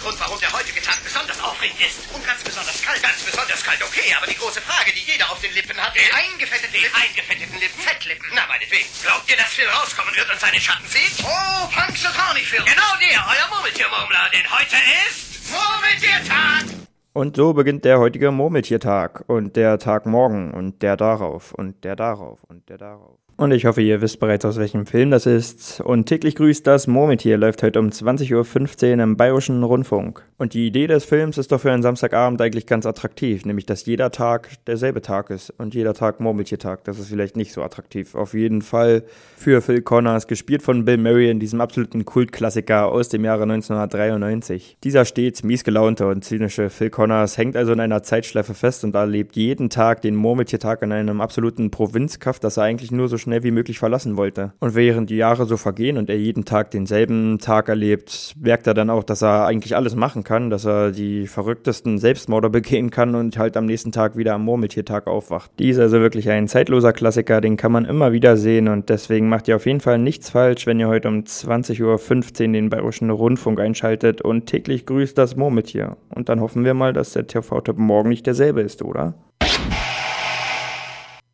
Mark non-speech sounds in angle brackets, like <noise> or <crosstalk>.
Grund, warum der heutige Tag besonders aufregend ist. Und ganz besonders kalt. Ganz besonders kalt, okay. Aber die große Frage, die jeder auf den Lippen hat, den eingefetteten den Lippen. eingefetteten Lippen. Fettlippen. Na, meinetwegen. Glaubt ihr, dass Phil rauskommen wird und seine Schatten sieht? Oh, Punxsutawney Phil. Genau der, euer Murmeltiermurmler. Denn heute ist Murmeltiertag. Und so beginnt der heutige Murmeltiertag und der Tag morgen und der darauf und der darauf und der darauf. Und ich hoffe, ihr wisst bereits, aus welchem Film das ist. Und täglich grüßt das Murmeltier läuft heute um 20.15 Uhr im Bayerischen Rundfunk. Und die Idee des Films ist doch für einen Samstagabend eigentlich ganz attraktiv, nämlich dass jeder Tag derselbe Tag ist und jeder Tag Murmeltiertag. Das ist vielleicht nicht so attraktiv. Auf jeden Fall für Phil Connors, gespielt von Bill Murray in diesem absoluten Kultklassiker aus dem Jahre 1993. Dieser stets miesgelaunte und zynische Phil Connors hängt also in einer Zeitschleife fest und erlebt jeden Tag den Murmeltiertag in einem absoluten Provinzkaff, das er eigentlich nur so schnell wie möglich verlassen wollte. Und während die Jahre so vergehen und er jeden Tag denselben Tag erlebt, merkt er dann auch, dass er eigentlich alles machen kann dass er die verrücktesten Selbstmorde <laughs> begehen kann und halt am nächsten Tag wieder am Murmeltiertag aufwacht. Die ist also wirklich ein zeitloser Klassiker, den kann man immer wieder sehen und deswegen macht ihr auf jeden Fall nichts falsch, wenn ihr heute um 20.15 Uhr den Bayerischen Rundfunk einschaltet und täglich grüßt das Murmeltier. Und dann hoffen wir mal, dass der TV-Tipp morgen nicht derselbe ist, oder?